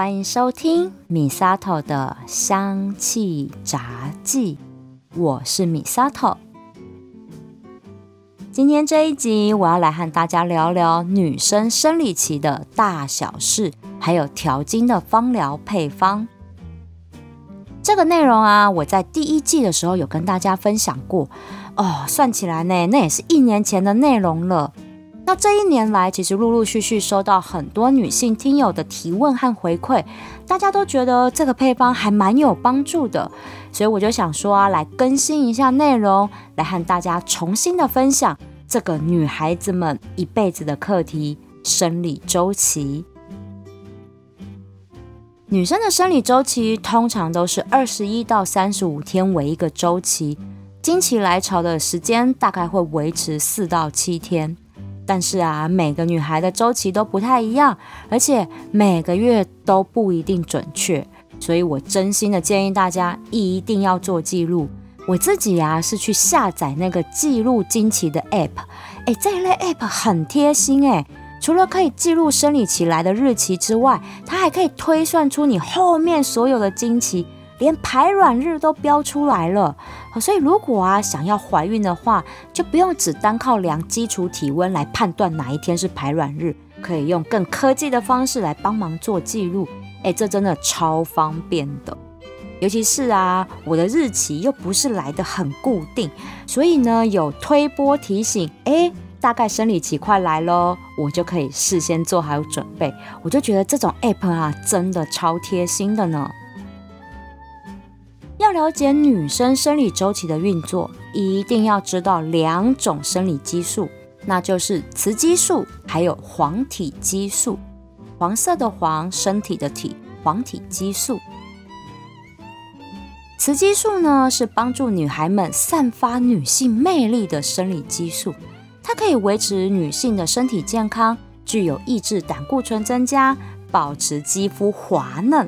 欢迎收听米萨头的香气杂记，我是米萨头。今天这一集，我要来和大家聊聊女生生理期的大小事，还有调经的芳疗配方。这个内容啊，我在第一季的时候有跟大家分享过哦。算起来呢，那也是一年前的内容了。那这一年来，其实陆陆续续收到很多女性听友的提问和回馈，大家都觉得这个配方还蛮有帮助的，所以我就想说啊，来更新一下内容，来和大家重新的分享这个女孩子们一辈子的课题——生理周期。女生的生理周期通常都是二十一到三十五天为一个周期，经期来潮的时间大概会维持四到七天。但是啊，每个女孩的周期都不太一样，而且每个月都不一定准确，所以我真心的建议大家一定要做记录。我自己呀是去下载那个记录经期的 app，哎，这一类 app 很贴心哎。除了可以记录生理期来的日期之外，它还可以推算出你后面所有的经期，连排卵日都标出来了。所以如果啊想要怀孕的话，就不用只单靠量基础体温来判断哪一天是排卵日，可以用更科技的方式来帮忙做记录。哎，这真的超方便的。尤其是啊，我的日期又不是来的很固定，所以呢有推波提醒，哎。大概生理期快来喽，我就可以事先做好准备。我就觉得这种 app 啊，真的超贴心的呢。要了解女生生理周期的运作，一定要知道两种生理激素，那就是雌激素还有黄体激素。黄色的黄，身体的体，黄体激素。雌激素呢，是帮助女孩们散发女性魅力的生理激素。它可以维持女性的身体健康，具有抑制胆固醇增加、保持肌肤滑嫩、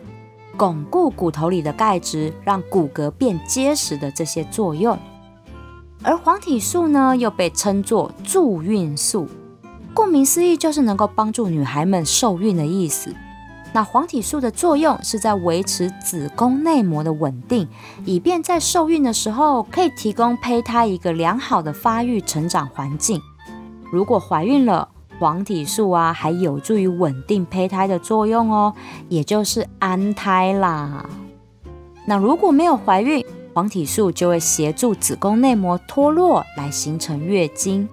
巩固骨头里的钙质、让骨骼变结实的这些作用。而黄体素呢，又被称作助孕素，顾名思义就是能够帮助女孩们受孕的意思。那黄体素的作用是在维持子宫内膜的稳定，以便在受孕的时候可以提供胚胎一个良好的发育成长环境。如果怀孕了，黄体素啊还有助于稳定胚胎的作用哦，也就是安胎啦。那如果没有怀孕，黄体素就会协助子宫内膜脱落来形成月经。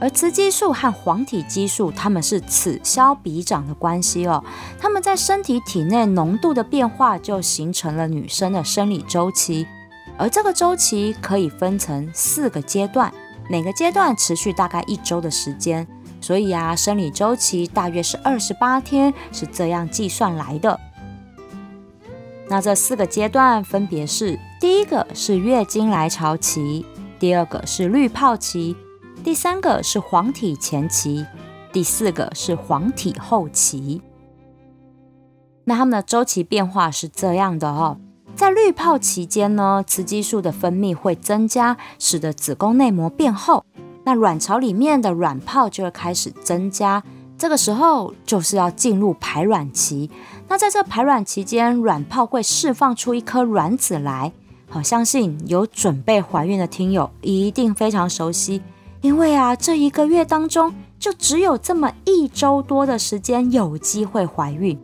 而雌激素和黄体激素，它们是此消彼长的关系哦。它们在身体体内浓度的变化，就形成了女生的生理周期。而这个周期可以分成四个阶段，每个阶段持续大概一周的时间。所以啊，生理周期大约是二十八天，是这样计算来的。那这四个阶段分别是：第一个是月经来潮期，第二个是滤泡期。第三个是黄体前期，第四个是黄体后期。那它们的周期变化是这样的哦，在滤泡期间呢，雌激素的分泌会增加，使得子宫内膜变厚，那卵巢里面的卵泡就会开始增加。这个时候就是要进入排卵期。那在这排卵期间，卵泡会释放出一颗卵子来。好，相信有准备怀孕的听友一定非常熟悉。因为啊，这一个月当中就只有这么一周多的时间有机会怀孕。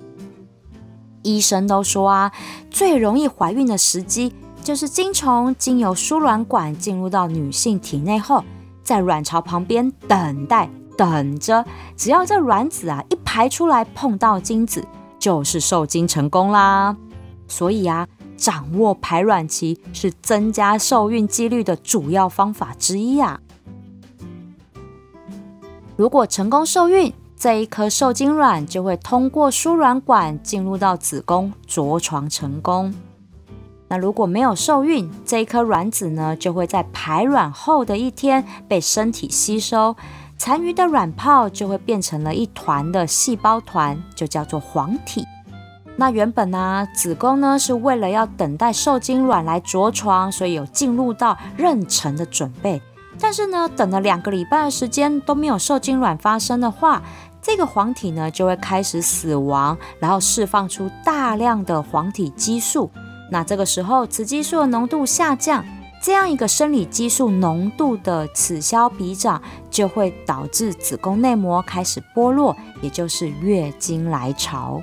医生都说啊，最容易怀孕的时机就是精虫经由输卵管进入到女性体内后，在卵巢旁边等待，等着，只要这卵子啊一排出来碰到精子，就是受精成功啦。所以啊，掌握排卵期是增加受孕几率的主要方法之一啊。如果成功受孕，这一颗受精卵就会通过输卵管进入到子宫，着床成功。那如果没有受孕，这一颗卵子呢，就会在排卵后的一天被身体吸收，残余的卵泡就会变成了一团的细胞团，就叫做黄体。那原本呢，子宫呢是为了要等待受精卵来着床，所以有进入到妊娠的准备。但是呢，等了两个礼拜的时间都没有受精卵发生的话，这个黄体呢就会开始死亡，然后释放出大量的黄体激素。那这个时候雌激素的浓度下降，这样一个生理激素浓度的此消彼长，就会导致子宫内膜开始剥落，也就是月经来潮。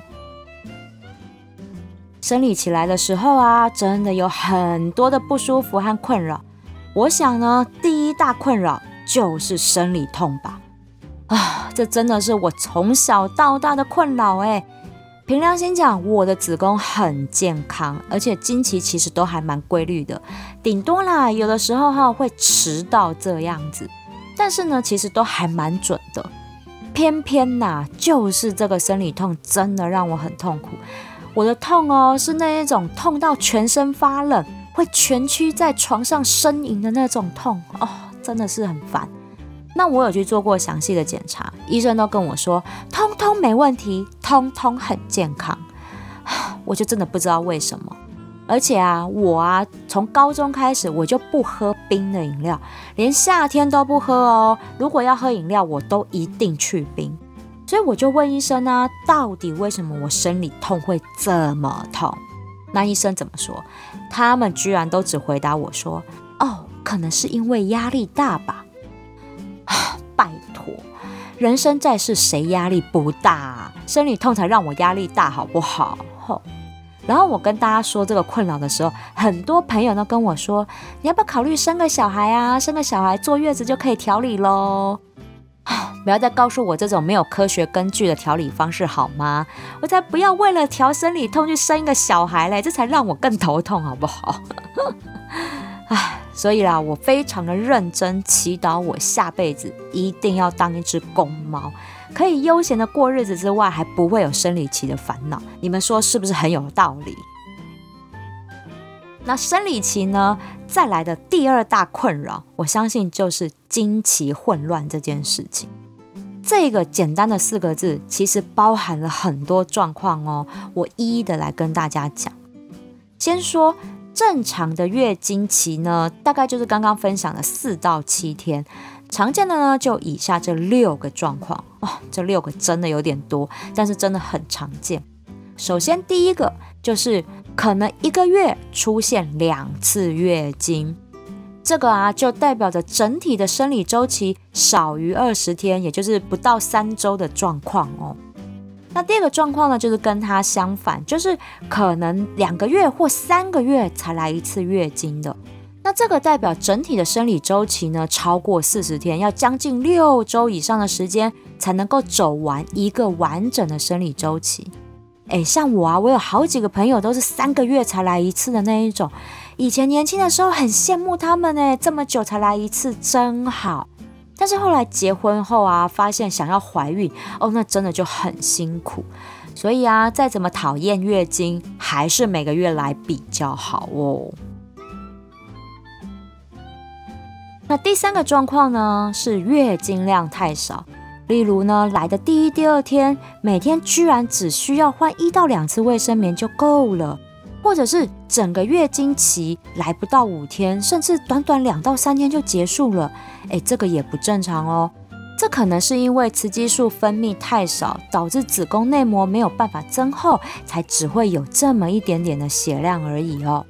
生理起来的时候啊，真的有很多的不舒服和困扰。我想呢，第一大困扰就是生理痛吧。啊，这真的是我从小到大的困扰哎。凭良心讲，我的子宫很健康，而且经期其实都还蛮规律的，顶多啦，有的时候哈会迟到这样子，但是呢，其实都还蛮准的。偏偏呐，就是这个生理痛真的让我很痛苦。我的痛哦，是那一种痛到全身发冷，会蜷曲在床上呻吟的那种痛哦，真的是很烦。那我有去做过详细的检查，医生都跟我说，通通没问题，通通很健康。我就真的不知道为什么。而且啊，我啊，从高中开始我就不喝冰的饮料，连夏天都不喝哦。如果要喝饮料，我都一定去冰。所以我就问医生啊，到底为什么我生理痛会这么痛？那医生怎么说？他们居然都只回答我说：“哦，可能是因为压力大吧。” 拜托，人生在世谁压力不大？生理痛才让我压力大，好不好？吼。然后我跟大家说这个困扰的时候，很多朋友都跟我说：“你要不要考虑生个小孩啊？生个小孩坐月子就可以调理喽。”不要再告诉我这种没有科学根据的调理方式好吗？我才不要为了调生理痛去生一个小孩嘞，这才让我更头痛，好不好？唉，所以啦，我非常的认真祈祷，我下辈子一定要当一只公猫，可以悠闲的过日子之外，还不会有生理期的烦恼。你们说是不是很有道理？那生理期呢？再来的第二大困扰，我相信就是经期混乱这件事情。这个简单的四个字，其实包含了很多状况哦。我一一的来跟大家讲。先说正常的月经期呢，大概就是刚刚分享的四到七天。常见的呢，就以下这六个状况哦。这六个真的有点多，但是真的很常见。首先第一个就是。可能一个月出现两次月经，这个啊就代表着整体的生理周期少于二十天，也就是不到三周的状况哦。那第二个状况呢，就是跟它相反，就是可能两个月或三个月才来一次月经的。那这个代表整体的生理周期呢超过四十天，要将近六周以上的时间才能够走完一个完整的生理周期。哎，像我啊，我有好几个朋友都是三个月才来一次的那一种。以前年轻的时候很羡慕他们呢，这么久才来一次，真好。但是后来结婚后啊，发现想要怀孕哦，那真的就很辛苦。所以啊，再怎么讨厌月经，还是每个月来比较好哦。那第三个状况呢，是月经量太少。例如呢，来的第一、第二天，每天居然只需要换一到两次卫生棉就够了，或者是整个月经期来不到五天，甚至短短两到三天就结束了，哎，这个也不正常哦。这可能是因为雌激素分泌太少，导致子宫内膜没有办法增厚，才只会有这么一点点的血量而已哦。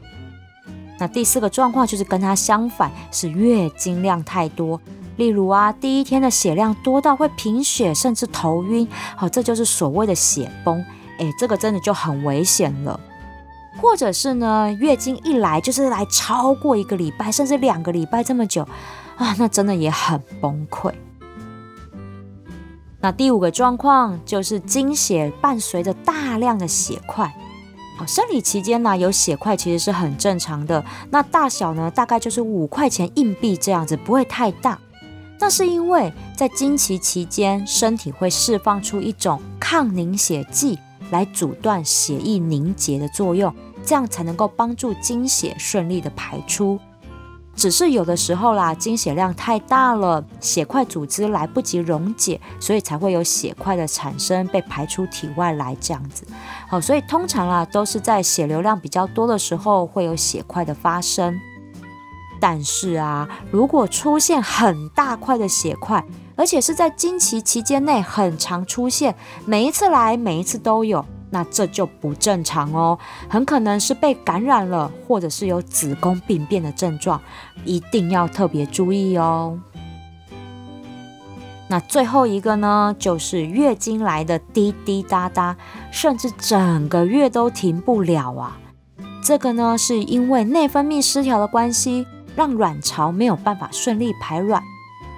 那第四个状况就是跟它相反，是月经量太多。例如啊，第一天的血量多到会贫血，甚至头晕，好，这就是所谓的血崩，哎，这个真的就很危险了。或者是呢，月经一来就是来超过一个礼拜，甚至两个礼拜这么久啊，那真的也很崩溃。那第五个状况就是经血伴随着大量的血块，好，生理期间呢有血块其实是很正常的，那大小呢大概就是五块钱硬币这样子，不会太大。那是因为在经期期间，身体会释放出一种抗凝血剂来阻断血液凝结的作用，这样才能够帮助经血顺利的排出。只是有的时候啦，经血量太大了，血块组织来不及溶解，所以才会有血块的产生，被排出体外来这样子。好，所以通常啊，都是在血流量比较多的时候会有血块的发生。但是啊，如果出现很大块的血块，而且是在经期期间内很常出现，每一次来每一次都有，那这就不正常哦，很可能是被感染了，或者是有子宫病变的症状，一定要特别注意哦。那最后一个呢，就是月经来的滴滴答答，甚至整个月都停不了啊。这个呢，是因为内分泌失调的关系，让卵巢没有办法顺利排卵。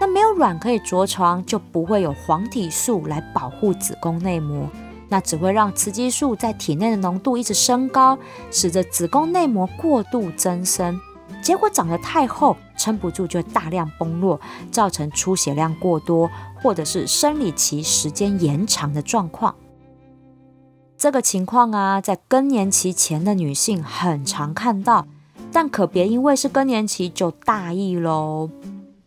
那没有卵可以着床，就不会有黄体素来保护子宫内膜，那只会让雌激素在体内的浓度一直升高，使得子宫内膜过度增生。结果长得太厚，撑不住就大量崩落，造成出血量过多，或者是生理期时间延长的状况。这个情况啊，在更年期前的女性很常看到，但可别因为是更年期就大意喽。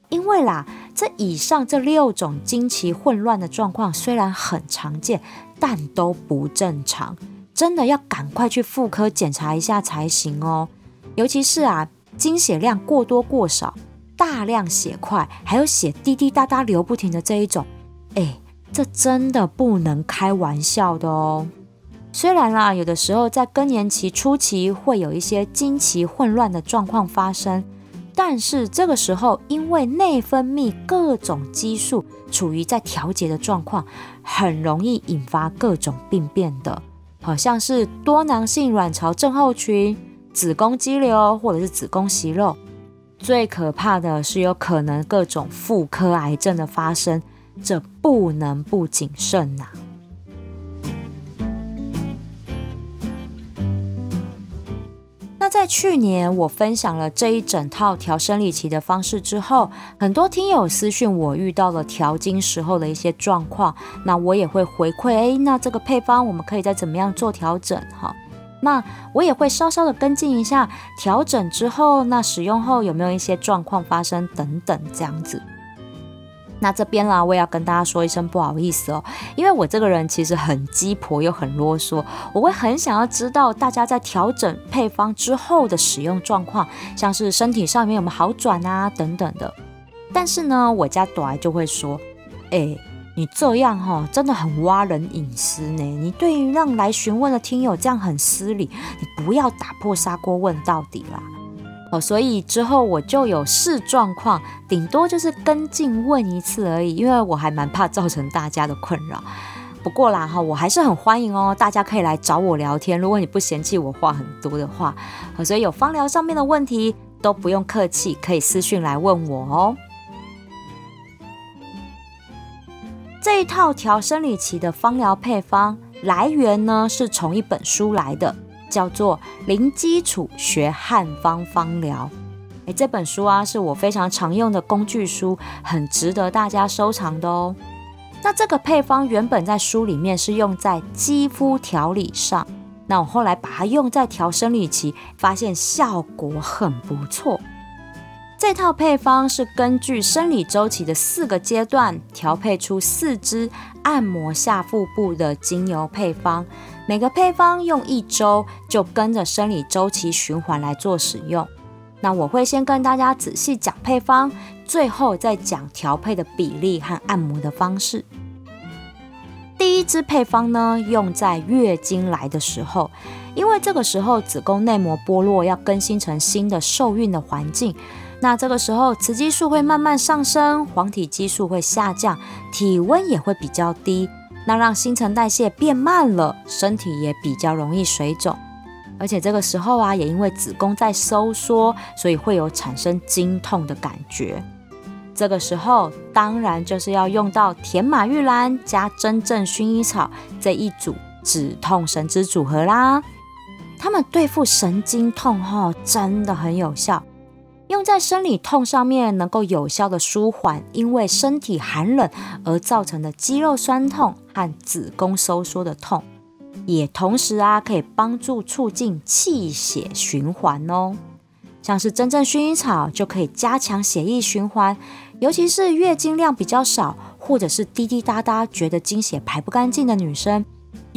因为啦，这以上这六种经期混乱的状况虽然很常见，但都不正常，真的要赶快去妇科检查一下才行哦。尤其是啊。经血量过多过少，大量血块，还有血滴滴答答流不停的这一种，哎，这真的不能开玩笑的哦。虽然啦，有的时候在更年期初期会有一些经期混乱的状况发生，但是这个时候因为内分泌各种激素处于在调节的状况，很容易引发各种病变的，好像是多囊性卵巢症候群。子宫肌瘤或者是子宫息肉，最可怕的是有可能各种妇科癌症的发生，这不能不谨慎呐。在去年我分享了这一整套调生理期的方式之后，很多听友私讯我遇到了调经时候的一些状况，那我也会回馈，哎，那这个配方我们可以再怎么样做调整哈。那我也会稍稍的跟进一下，调整之后，那使用后有没有一些状况发生等等这样子。那这边啦，我也要跟大家说一声不好意思哦，因为我这个人其实很鸡婆又很啰嗦，我会很想要知道大家在调整配方之后的使用状况，像是身体上面有没有好转啊等等的。但是呢，我家朵儿就会说，哎。你这样哈，真的很挖人隐私呢。你对于让来询问的听友这样很失礼，你不要打破砂锅问到底啦。哦，所以之后我就有视状况，顶多就是跟进问一次而已，因为我还蛮怕造成大家的困扰。不过啦哈，我还是很欢迎哦，大家可以来找我聊天。如果你不嫌弃我话很多的话，所以有方疗上面的问题都不用客气，可以私讯来问我哦。这一套调生理期的方疗配方来源呢，是从一本书来的，叫做《零基础学汉方方疗》。诶，这本书啊，是我非常常用的工具书，很值得大家收藏的哦。那这个配方原本在书里面是用在肌肤调理上，那我后来把它用在调生理期，发现效果很不错。这套配方是根据生理周期的四个阶段调配出四支按摩下腹部的精油配方，每个配方用一周就跟着生理周期循环来做使用。那我会先跟大家仔细讲配方，最后再讲调配的比例和按摩的方式。第一支配方呢，用在月经来的时候，因为这个时候子宫内膜剥落，要更新成新的受孕的环境。那这个时候，雌激素会慢慢上升，黄体激素会下降，体温也会比较低，那让新陈代谢变慢了，身体也比较容易水肿。而且这个时候啊，也因为子宫在收缩，所以会有产生经痛的感觉。这个时候，当然就是要用到甜马玉兰加真正薰衣草这一组止痛神之组合啦。他们对付神经痛吼，真的很有效。用在生理痛上面，能够有效的舒缓因为身体寒冷而造成的肌肉酸痛和子宫收缩的痛，也同时啊可以帮助促进气血循环哦。像是真正薰衣草就可以加强血液循环，尤其是月经量比较少或者是滴滴答答觉得经血排不干净的女生。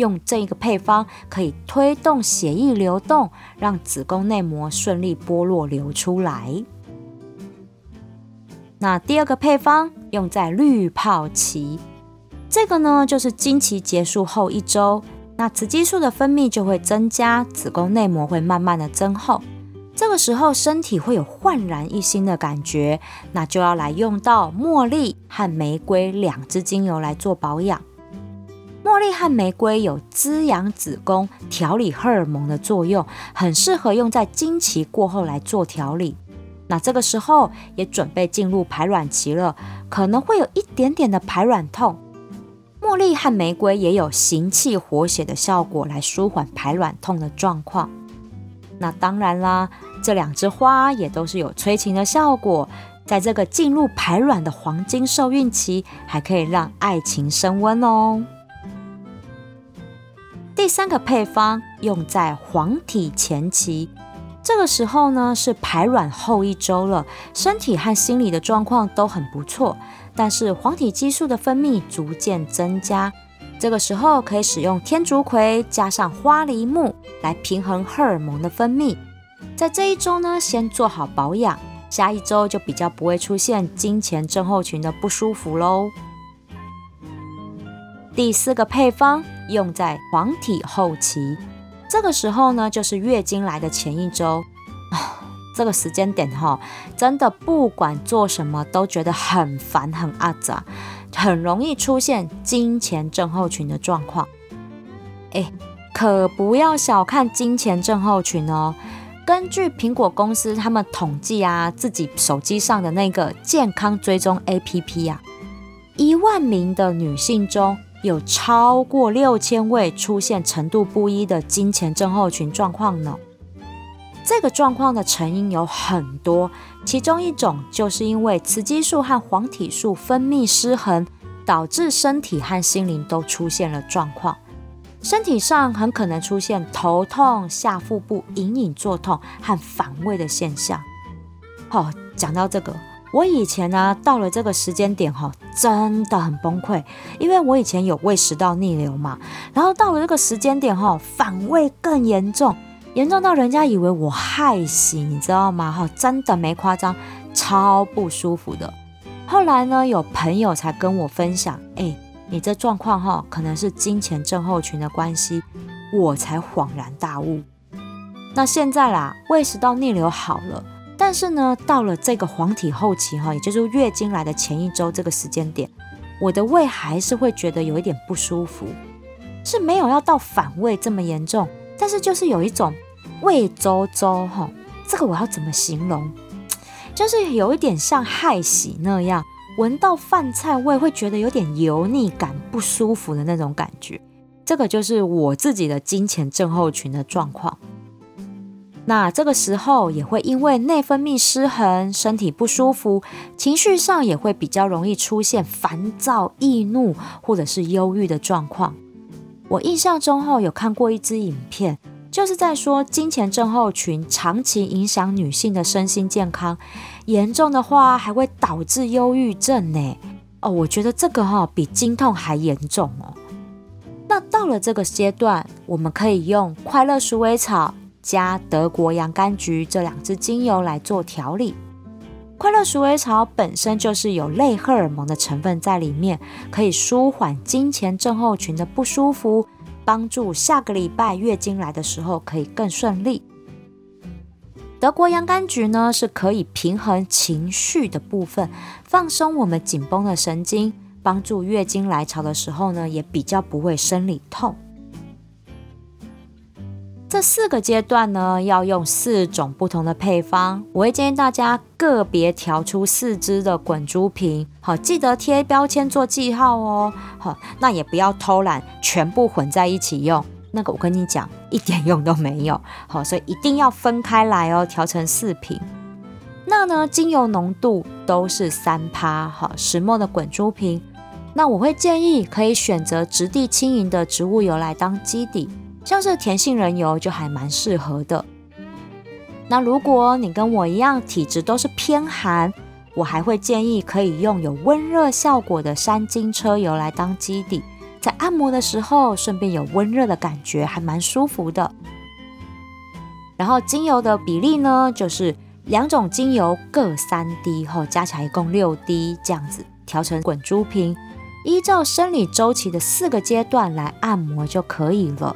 用这一个配方可以推动血液流动，让子宫内膜顺利剥落流出来。那第二个配方用在滤泡期。这个呢，就是经期结束后一周，那雌激素的分泌就会增加，子宫内膜会慢慢的增厚。这个时候身体会有焕然一新的感觉，那就要来用到茉莉和玫瑰两支精油来做保养。茉莉和玫瑰有滋养子宫、调理荷尔蒙的作用，很适合用在经期过后来做调理。那这个时候也准备进入排卵期了，可能会有一点点的排卵痛。茉莉和玫瑰也有行气活血的效果，来舒缓排卵痛的状况。那当然啦，这两枝花也都是有催情的效果，在这个进入排卵的黄金受孕期，还可以让爱情升温哦。第三个配方用在黄体前期，这个时候呢是排卵后一周了，身体和心理的状况都很不错，但是黄体激素的分泌逐渐增加，这个时候可以使用天竺葵加上花梨木来平衡荷尔蒙的分泌，在这一周呢先做好保养，下一周就比较不会出现经前症候群的不舒服喽。第四个配方用在黄体后期，这个时候呢，就是月经来的前一周啊，这个时间点哈，真的不管做什么都觉得很烦很阿杂，很容易出现金钱症候群的状况。哎，可不要小看金钱症候群哦。根据苹果公司他们统计啊，自己手机上的那个健康追踪 APP 呀，一万名的女性中。有超过六千位出现程度不一的金钱症候群状况呢。这个状况的成因有很多，其中一种就是因为雌激素和黄体素分泌失衡，导致身体和心灵都出现了状况。身体上很可能出现头痛、下腹部隐隐作痛和反胃的现象。哦，讲到这个。我以前呢，到了这个时间点哈，真的很崩溃，因为我以前有胃食道逆流嘛，然后到了这个时间点哈，反胃更严重，严重到人家以为我害喜，你知道吗？哈，真的没夸张，超不舒服的。后来呢，有朋友才跟我分享，哎，你这状况哈，可能是金钱症候群的关系，我才恍然大悟。那现在啦，胃食道逆流好了。但是呢，到了这个黄体后期哈，也就是月经来的前一周这个时间点，我的胃还是会觉得有一点不舒服，是没有要到反胃这么严重，但是就是有一种胃周周哈，这个我要怎么形容？就是有一点像害喜那样，闻到饭菜味会觉得有点油腻感、不舒服的那种感觉，这个就是我自己的金钱症候群的状况。那这个时候也会因为内分泌失衡，身体不舒服，情绪上也会比较容易出现烦躁、易怒或者是忧郁的状况。我印象中后有看过一支影片，就是在说金钱症候群长期影响女性的身心健康，严重的话还会导致忧郁症呢。哦，我觉得这个哈比经痛还严重哦。那到了这个阶段，我们可以用快乐鼠尾草。加德国洋甘菊这两支精油来做调理。快乐鼠尾草本身就是有类荷尔蒙的成分在里面，可以舒缓经前症候群的不舒服，帮助下个礼拜月经来的时候可以更顺利。德国洋甘菊呢是可以平衡情绪的部分，放松我们紧绷的神经，帮助月经来潮的时候呢也比较不会生理痛。这四个阶段呢，要用四种不同的配方。我会建议大家个别调出四支的滚珠瓶，好，记得贴标签做记号哦。好，那也不要偷懒，全部混在一起用。那个我跟你讲，一点用都没有。好，所以一定要分开来哦，调成四瓶。那呢，精油浓度都是三趴，好，石墨的滚珠瓶。那我会建议可以选择质地轻盈的植物油来当基底。像是甜杏仁油就还蛮适合的。那如果你跟我一样体质都是偏寒，我还会建议可以用有温热效果的山金车油来当基底，在按摩的时候顺便有温热的感觉，还蛮舒服的。然后精油的比例呢，就是两种精油各三滴，后加起来一共六滴这样子。调成滚珠瓶，依照生理周期的四个阶段来按摩就可以了。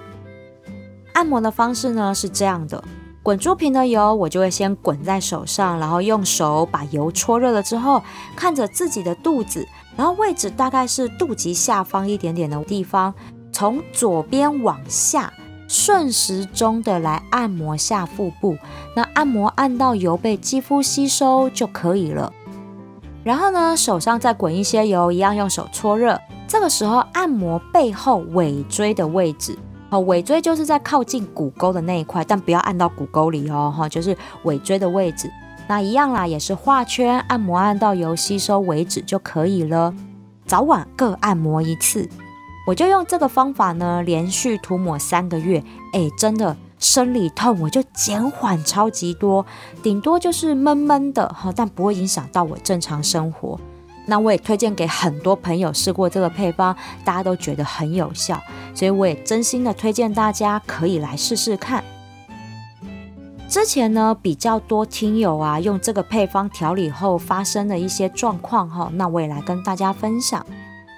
按摩的方式呢是这样的：滚珠瓶的油，我就会先滚在手上，然后用手把油搓热了之后，看着自己的肚子，然后位置大概是肚脐下方一点点的地方，从左边往下。顺时钟的来按摩下腹部，那按摩按到油被肌肤吸收就可以了。然后呢，手上再滚一些油，一样用手搓热。这个时候按摩背后尾椎的位置，哦，尾椎就是在靠近骨沟的那一块，但不要按到骨沟里哦，哈，就是尾椎的位置。那一样啦，也是画圈按摩按到油吸收为止就可以了。早晚各按摩一次。我就用这个方法呢，连续涂抹三个月，哎，真的生理痛我就减缓超级多，顶多就是闷闷的哈，但不会影响到我正常生活。那我也推荐给很多朋友试过这个配方，大家都觉得很有效，所以我也真心的推荐大家可以来试试看。之前呢比较多听友啊用这个配方调理后发生的一些状况哈，那我也来跟大家分享。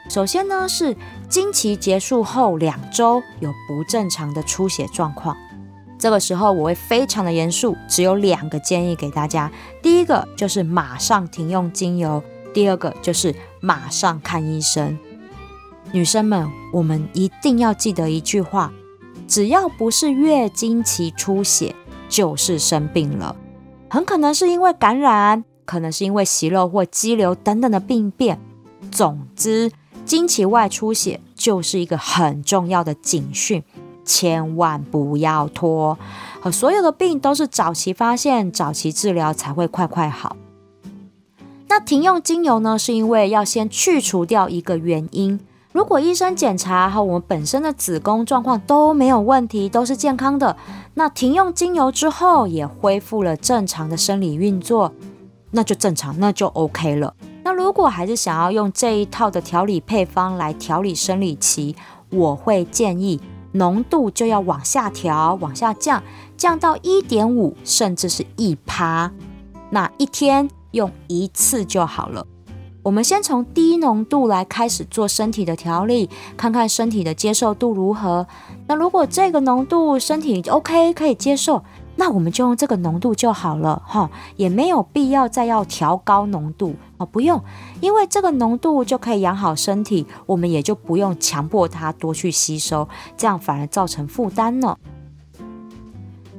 首先呢，是经期结束后两周有不正常的出血状况，这个时候我会非常的严肃，只有两个建议给大家。第一个就是马上停用精油，第二个就是马上看医生。女生们，我们一定要记得一句话：只要不是月经期出血，就是生病了，很可能是因为感染，可能是因为息肉或肌瘤等等的病变。总之。经期外出血就是一个很重要的警讯，千万不要拖。和所有的病都是早期发现、早期治疗才会快快好。那停用精油呢？是因为要先去除掉一个原因。如果医生检查和我们本身的子宫状况都没有问题，都是健康的，那停用精油之后也恢复了正常的生理运作，那就正常，那就 OK 了。那如果还是想要用这一套的调理配方来调理生理期，我会建议浓度就要往下调，往下降，降到一点五，甚至是一趴。那一天用一次就好了。我们先从低浓度来开始做身体的调理，看看身体的接受度如何。那如果这个浓度身体 OK 可以接受。那我们就用这个浓度就好了哈，也没有必要再要调高浓度哦，不用，因为这个浓度就可以养好身体，我们也就不用强迫它多去吸收，这样反而造成负担呢。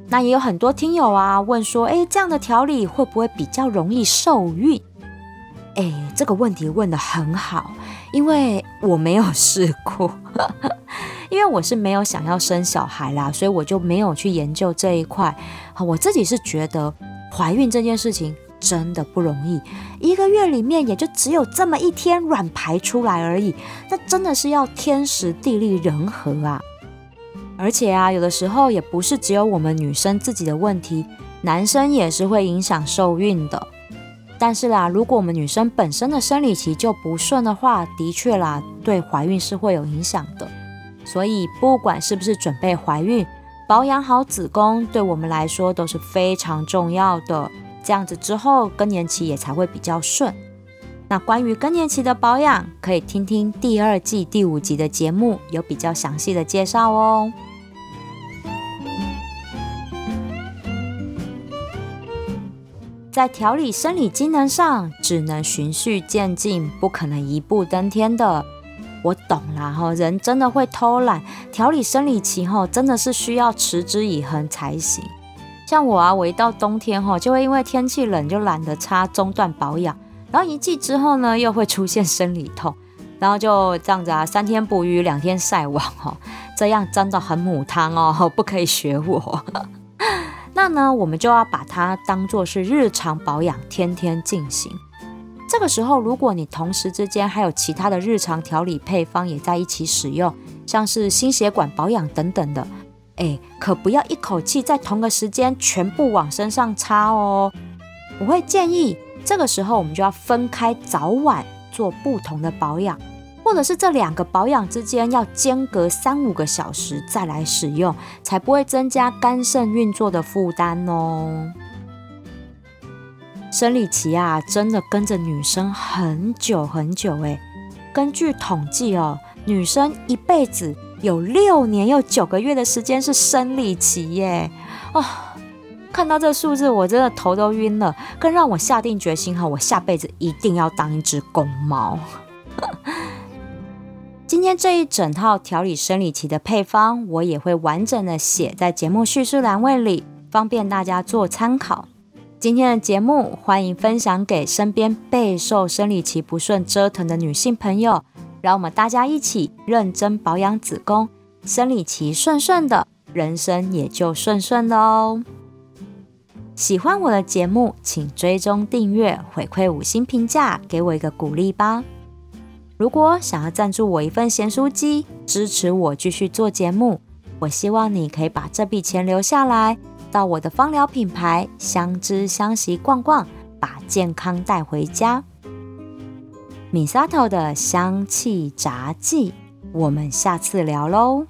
那也有很多听友啊问说，哎，这样的调理会不会比较容易受孕？哎，这个问题问得很好，因为我没有试过。因为我是没有想要生小孩啦，所以我就没有去研究这一块。我自己是觉得怀孕这件事情真的不容易，一个月里面也就只有这么一天卵排出来而已，那真的是要天时地利人和啊！而且啊，有的时候也不是只有我们女生自己的问题，男生也是会影响受孕的。但是啦，如果我们女生本身的生理期就不顺的话，的确啦，对怀孕是会有影响的。所以，不管是不是准备怀孕，保养好子宫对我们来说都是非常重要的。这样子之后，更年期也才会比较顺。那关于更年期的保养，可以听听第二季第五集的节目，有比较详细的介绍哦。在调理生理机能上，只能循序渐进，不可能一步登天的。我懂啦，哈，人真的会偷懒，调理生理期哈，真的是需要持之以恒才行。像我啊，我一到冬天哈，就会因为天气冷就懒得擦，中断保养，然后一季之后呢，又会出现生理痛，然后就这样子啊，三天捕鱼两天晒网哦，这样真的很母汤哦，不可以学我。那呢，我们就要把它当做是日常保养，天天进行。这个时候，如果你同时之间还有其他的日常调理配方也在一起使用，像是心血管保养等等的，哎，可不要一口气在同个时间全部往身上擦哦。我会建议这个时候我们就要分开早晚做不同的保养，或者是这两个保养之间要间隔三五个小时再来使用，才不会增加肝肾运作的负担哦。生理期啊，真的跟着女生很久很久诶。根据统计哦，女生一辈子有六年又九个月的时间是生理期耶。哦，看到这数字，我真的头都晕了，更让我下定决心哈，我下辈子一定要当一只公猫。今天这一整套调理生理期的配方，我也会完整的写在节目叙述栏位里，方便大家做参考。今天的节目，欢迎分享给身边备受生理期不顺折腾的女性朋友，让我们大家一起认真保养子宫，生理期顺顺的，人生也就顺顺的哦。喜欢我的节目，请追踪订阅，回馈五星评价，给我一个鼓励吧。如果想要赞助我一份咸酥鸡，支持我继续做节目，我希望你可以把这笔钱留下来，到我的芳疗品牌相知相惜逛逛，把健康带回家。米萨头的香气杂技，我们下次聊喽。